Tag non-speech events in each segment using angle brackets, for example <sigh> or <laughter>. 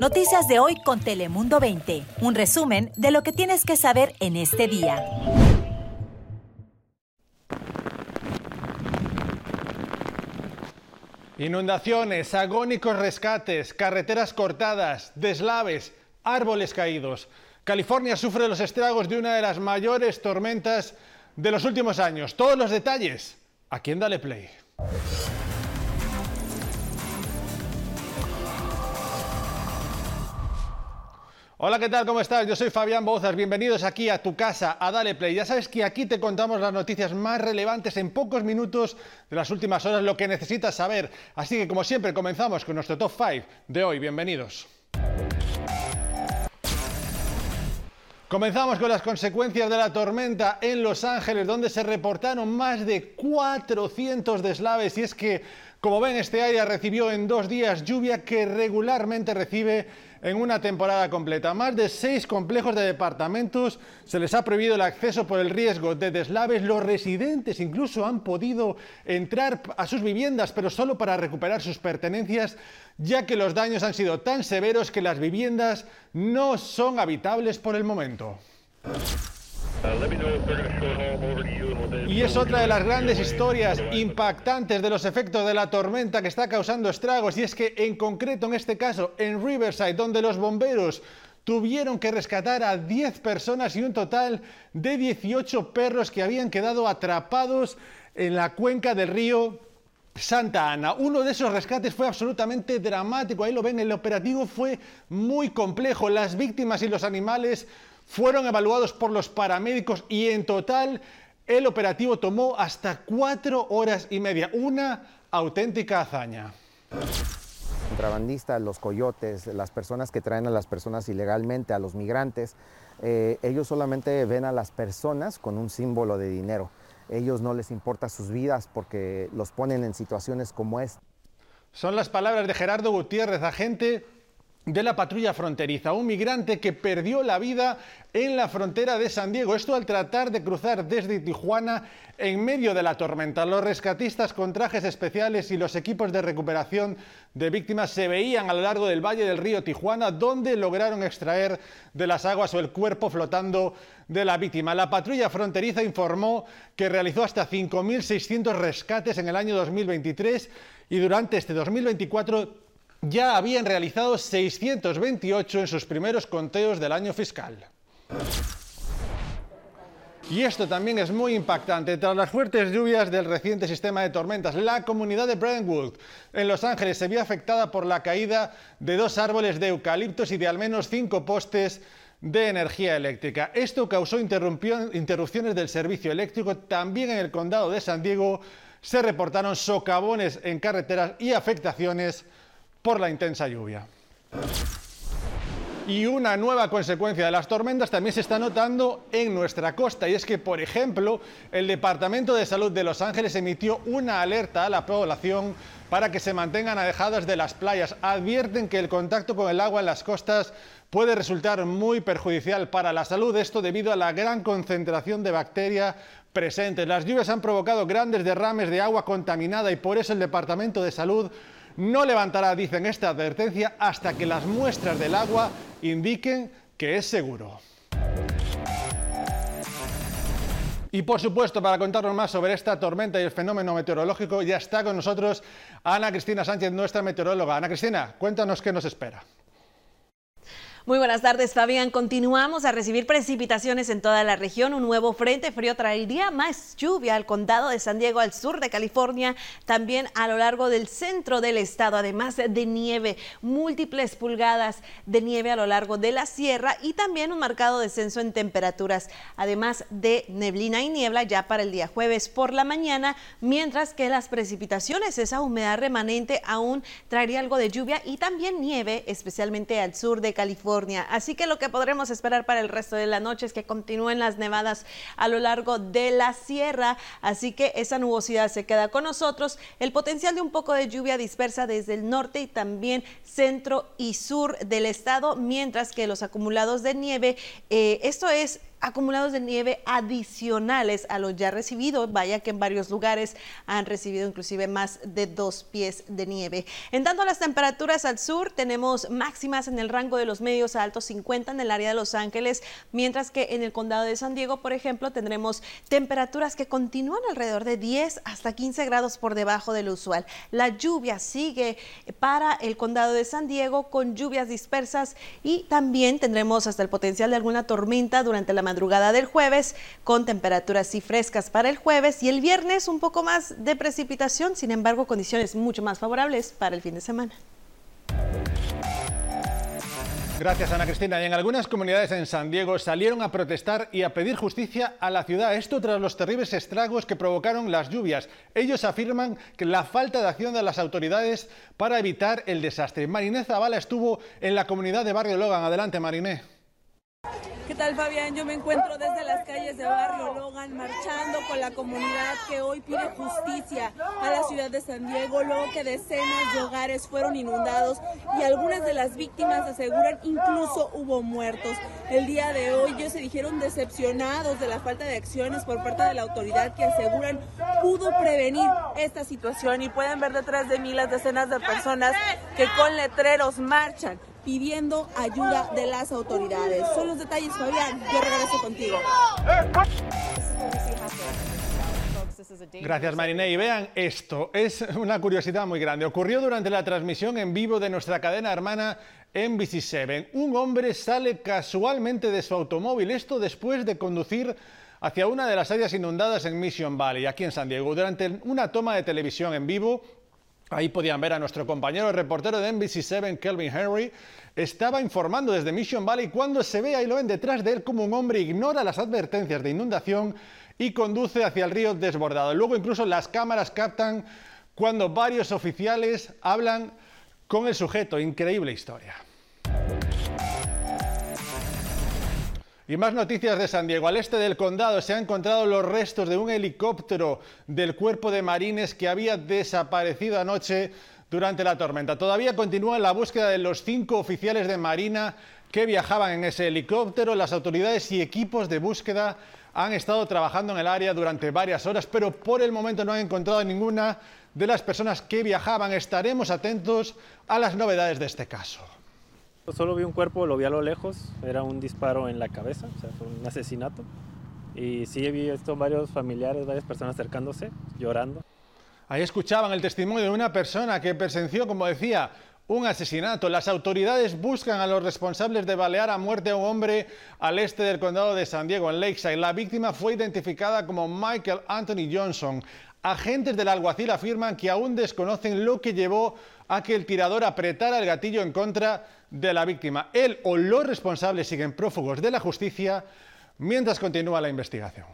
Noticias de hoy con Telemundo 20. Un resumen de lo que tienes que saber en este día. Inundaciones, agónicos rescates, carreteras cortadas, deslaves, árboles caídos. California sufre los estragos de una de las mayores tormentas de los últimos años. Todos los detalles aquí en Dale Play. Hola, ¿qué tal? ¿Cómo estás? Yo soy Fabián Bozas. Bienvenidos aquí a tu casa, a Dale Play. Ya sabes que aquí te contamos las noticias más relevantes en pocos minutos de las últimas horas, lo que necesitas saber. Así que, como siempre, comenzamos con nuestro top 5 de hoy. Bienvenidos. Comenzamos con las consecuencias de la tormenta en Los Ángeles, donde se reportaron más de 400 deslaves. Y es que, como ven, este área recibió en dos días lluvia que regularmente recibe en una temporada completa. Más de seis complejos de departamentos se les ha prohibido el acceso por el riesgo de deslaves. Los residentes incluso han podido entrar a sus viviendas, pero solo para recuperar sus pertenencias, ya que los daños han sido tan severos que las viviendas no son habitables por el momento. Y es otra de las grandes historias impactantes de los efectos de la tormenta que está causando estragos. Y es que en concreto en este caso en Riverside donde los bomberos tuvieron que rescatar a 10 personas y un total de 18 perros que habían quedado atrapados en la cuenca del río Santa Ana. Uno de esos rescates fue absolutamente dramático, ahí lo ven, el operativo fue muy complejo, las víctimas y los animales fueron evaluados por los paramédicos y en total el operativo tomó hasta cuatro horas y media. Una auténtica hazaña. Contrabandistas, los coyotes, las personas que traen a las personas ilegalmente, a los migrantes, eh, ellos solamente ven a las personas con un símbolo de dinero. Ellos no les importa sus vidas porque los ponen en situaciones como esta. Son las palabras de Gerardo Gutiérrez, agente de la patrulla fronteriza, un migrante que perdió la vida en la frontera de San Diego. Esto al tratar de cruzar desde Tijuana en medio de la tormenta. Los rescatistas con trajes especiales y los equipos de recuperación de víctimas se veían a lo largo del valle del río Tijuana, donde lograron extraer de las aguas o el cuerpo flotando de la víctima. La patrulla fronteriza informó que realizó hasta 5.600 rescates en el año 2023 y durante este 2024 ya habían realizado 628 en sus primeros conteos del año fiscal. Y esto también es muy impactante. Tras las fuertes lluvias del reciente sistema de tormentas, la comunidad de Brentwood en Los Ángeles se vio afectada por la caída de dos árboles de eucaliptos y de al menos cinco postes de energía eléctrica. Esto causó interrupciones del servicio eléctrico. También en el condado de San Diego se reportaron socavones en carreteras y afectaciones por la intensa lluvia. Y una nueva consecuencia de las tormentas también se está notando en nuestra costa y es que, por ejemplo, el Departamento de Salud de Los Ángeles emitió una alerta a la población para que se mantengan alejadas de las playas. Advierten que el contacto con el agua en las costas puede resultar muy perjudicial para la salud, esto debido a la gran concentración de bacterias presentes. Las lluvias han provocado grandes derrames de agua contaminada y por eso el Departamento de Salud no levantará, dicen esta advertencia, hasta que las muestras del agua indiquen que es seguro. Y por supuesto, para contarnos más sobre esta tormenta y el fenómeno meteorológico, ya está con nosotros Ana Cristina Sánchez, nuestra meteoróloga. Ana Cristina, cuéntanos qué nos espera. Muy buenas tardes, Fabián. Continuamos a recibir precipitaciones en toda la región. Un nuevo frente frío traería más lluvia al condado de San Diego, al sur de California, también a lo largo del centro del estado, además de nieve, múltiples pulgadas de nieve a lo largo de la sierra y también un marcado descenso en temperaturas, además de neblina y niebla ya para el día jueves por la mañana, mientras que las precipitaciones, esa humedad remanente aún traería algo de lluvia y también nieve, especialmente al sur de California Así que lo que podremos esperar para el resto de la noche es que continúen las nevadas a lo largo de la sierra. Así que esa nubosidad se queda con nosotros. El potencial de un poco de lluvia dispersa desde el norte y también centro y sur del estado, mientras que los acumulados de nieve, eh, esto es acumulados de nieve adicionales a los ya recibidos. Vaya que en varios lugares han recibido inclusive más de dos pies de nieve. En tanto las temperaturas al sur, tenemos máximas en el rango de los medios a altos 50 en el área de Los Ángeles, mientras que en el condado de San Diego, por ejemplo, tendremos temperaturas que continúan alrededor de 10 hasta 15 grados por debajo del usual. La lluvia sigue para el condado de San Diego con lluvias dispersas y también tendremos hasta el potencial de alguna tormenta durante la madrugada del jueves con temperaturas así frescas para el jueves y el viernes un poco más de precipitación, sin embargo condiciones mucho más favorables para el fin de semana. Gracias, Ana Cristina. Y en algunas comunidades en San Diego salieron a protestar y a pedir justicia a la ciudad. Esto tras los terribles estragos que provocaron las lluvias. Ellos afirman que la falta de acción de las autoridades para evitar el desastre. Mariné Zavala estuvo en la comunidad de Barrio Logan. Adelante, Mariné. ¿Qué tal Fabián? Yo me encuentro desde las calles de Barrio Logan marchando con la comunidad que hoy pide justicia a la ciudad de San Diego, luego que decenas de hogares fueron inundados y algunas de las víctimas aseguran incluso hubo muertos. El día de hoy ellos se dijeron decepcionados de la falta de acciones por parte de la autoridad que aseguran pudo prevenir esta situación y pueden ver detrás de mí las decenas de personas que con letreros marchan pidiendo ayuda de las autoridades. Son los detalles, Fabián. Yo regreso contigo. Gracias, Mariné. Y vean esto, es una curiosidad muy grande. Ocurrió durante la transmisión en vivo de nuestra cadena hermana NBC7. Un hombre sale casualmente de su automóvil, esto después de conducir hacia una de las áreas inundadas en Mission Valley, aquí en San Diego. Durante una toma de televisión en vivo, Ahí podían ver a nuestro compañero el reportero de NBC7, Kelvin Henry, estaba informando desde Mission Valley cuando se ve ahí lo ven detrás de él como un hombre ignora las advertencias de inundación y conduce hacia el río desbordado. Luego incluso las cámaras captan cuando varios oficiales hablan con el sujeto. Increíble historia. Y más noticias de San Diego. Al este del condado se han encontrado los restos de un helicóptero del cuerpo de marines que había desaparecido anoche durante la tormenta. Todavía continúa la búsqueda de los cinco oficiales de Marina que viajaban en ese helicóptero. Las autoridades y equipos de búsqueda han estado trabajando en el área durante varias horas, pero por el momento no han encontrado ninguna de las personas que viajaban. Estaremos atentos a las novedades de este caso. Solo vi un cuerpo, lo vi a lo lejos, era un disparo en la cabeza, o sea, fue un asesinato. Y sí he visto varios familiares, varias personas acercándose, llorando. Ahí escuchaban el testimonio de una persona que presenció, como decía, un asesinato. Las autoridades buscan a los responsables de balear a muerte a un hombre al este del condado de San Diego, en Lakeside. La víctima fue identificada como Michael Anthony Johnson. Agentes del alguacil afirman que aún desconocen lo que llevó a que el tirador apretara el gatillo en contra de la víctima. Él o los responsables siguen prófugos de la justicia mientras continúa la investigación.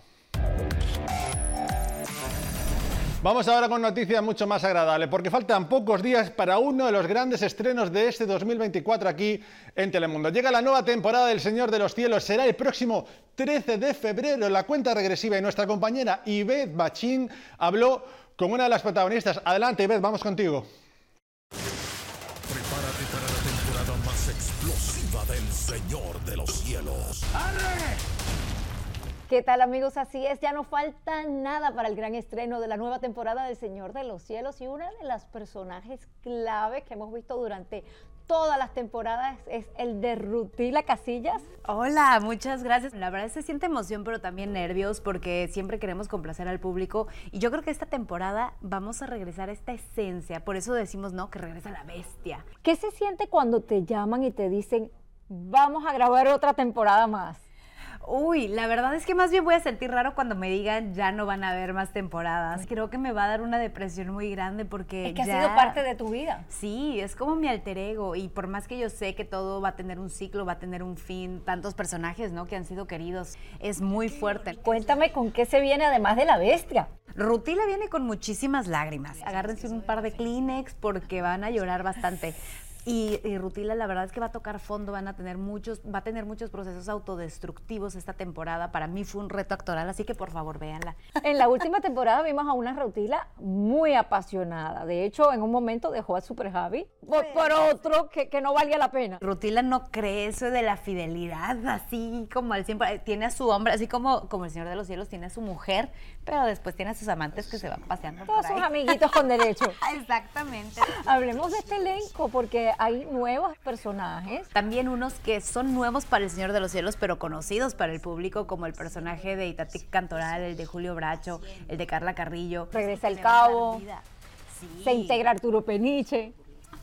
Vamos ahora con noticias mucho más agradables, porque faltan pocos días para uno de los grandes estrenos de este 2024 aquí en Telemundo. Llega la nueva temporada del Señor de los Cielos, será el próximo 13 de febrero. La cuenta regresiva y nuestra compañera Yvette Bachín habló con una de las protagonistas. Adelante, Yvette, vamos contigo. Señor de los cielos. ¿Qué tal amigos? Así es, ya no falta nada para el gran estreno de la nueva temporada del Señor de los Cielos y una de las personajes clave que hemos visto durante todas las temporadas es el de Rutila Casillas. Hola, muchas gracias. La verdad se siente emoción, pero también nervios porque siempre queremos complacer al público y yo creo que esta temporada vamos a regresar a esta esencia. Por eso decimos, no, que regresa la bestia. ¿Qué se siente cuando te llaman y te dicen, vamos a grabar otra temporada más. Uy, la verdad es que más bien voy a sentir raro cuando me digan ya no van a haber más temporadas. Creo que me va a dar una depresión muy grande porque es que ha sido parte de tu vida. Sí, es como mi alter ego y por más que yo sé que todo va a tener un ciclo, va a tener un fin, tantos personajes, ¿no? Que han sido queridos, es muy fuerte. Cuéntame con qué se viene además de la bestia. Rutila viene con muchísimas lágrimas. Agárrense un par de Kleenex porque van a llorar bastante. Y, y, Rutila, la verdad es que va a tocar fondo, van a tener muchos, va a tener muchos procesos autodestructivos esta temporada. Para mí fue un reto actoral, así que por favor véanla. En la última temporada vimos a una Rutila muy apasionada. De hecho, en un momento dejó a Super Javi por, por otro que, que, no valía la pena. Rutila no cree eso de la fidelidad, así como al siempre tiene a su hombre, así como, como el Señor de los Cielos tiene a su mujer, pero después tiene a sus amantes que se van paseando. Todos sus amiguitos con derecho. <laughs> Exactamente. Hablemos de este elenco porque hay nuevos personajes. También unos que son nuevos para el Señor de los Cielos, pero conocidos para el público, como el personaje de Itati Cantoral, el de Julio Bracho, el de Carla Carrillo. Regresa el cabo. Sí. Se integra Arturo Peniche.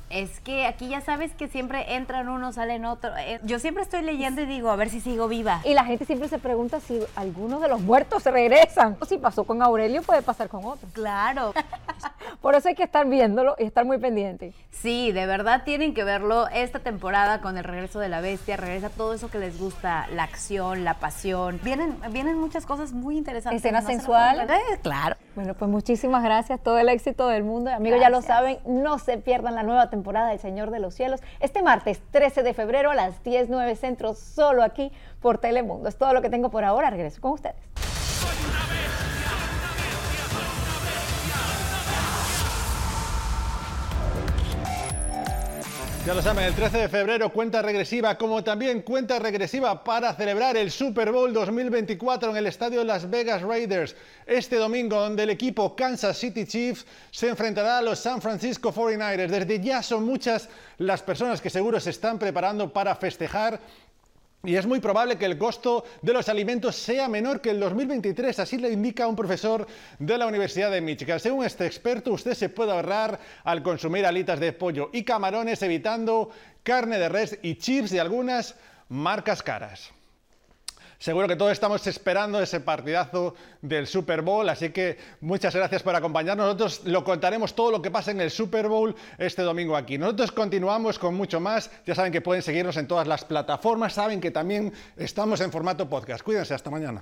Es que aquí ya sabes que siempre entran uno, salen otro. Eh, Yo siempre estoy leyendo y digo, a ver si sigo viva. Y la gente siempre se pregunta si algunos de los muertos se regresan. O si pasó con Aurelio, puede pasar con otro. Claro. <laughs> Por eso hay que estar viéndolo y estar muy pendiente. Sí, de verdad tienen que verlo esta temporada con el regreso de la bestia. Regresa todo eso que les gusta, la acción, la pasión. Vienen, vienen muchas cosas muy interesantes. Escena sensual. Eh, claro. Bueno, pues muchísimas gracias. Todo el éxito del mundo. Amigos, ya lo saben, no se pierdan la nueva temporada del Señor de los Cielos este martes 13 de febrero a las 10.09 centros, solo aquí por Telemundo. Es todo lo que tengo por ahora. Regreso con ustedes. Ya lo saben, el 13 de febrero cuenta regresiva, como también cuenta regresiva para celebrar el Super Bowl 2024 en el estadio Las Vegas Raiders. Este domingo, donde el equipo Kansas City Chiefs se enfrentará a los San Francisco 49ers. Desde ya son muchas las personas que seguro se están preparando para festejar y es muy probable que el costo de los alimentos sea menor que el 2023, así le indica un profesor de la Universidad de Michigan. Según este experto, usted se puede ahorrar al consumir alitas de pollo y camarones, evitando carne de res y chips de algunas marcas caras. Seguro que todos estamos esperando ese partidazo del Super Bowl, así que muchas gracias por acompañarnos. Nosotros lo contaremos todo lo que pasa en el Super Bowl este domingo aquí. Nosotros continuamos con mucho más. Ya saben que pueden seguirnos en todas las plataformas, saben que también estamos en formato podcast. Cuídense, hasta mañana.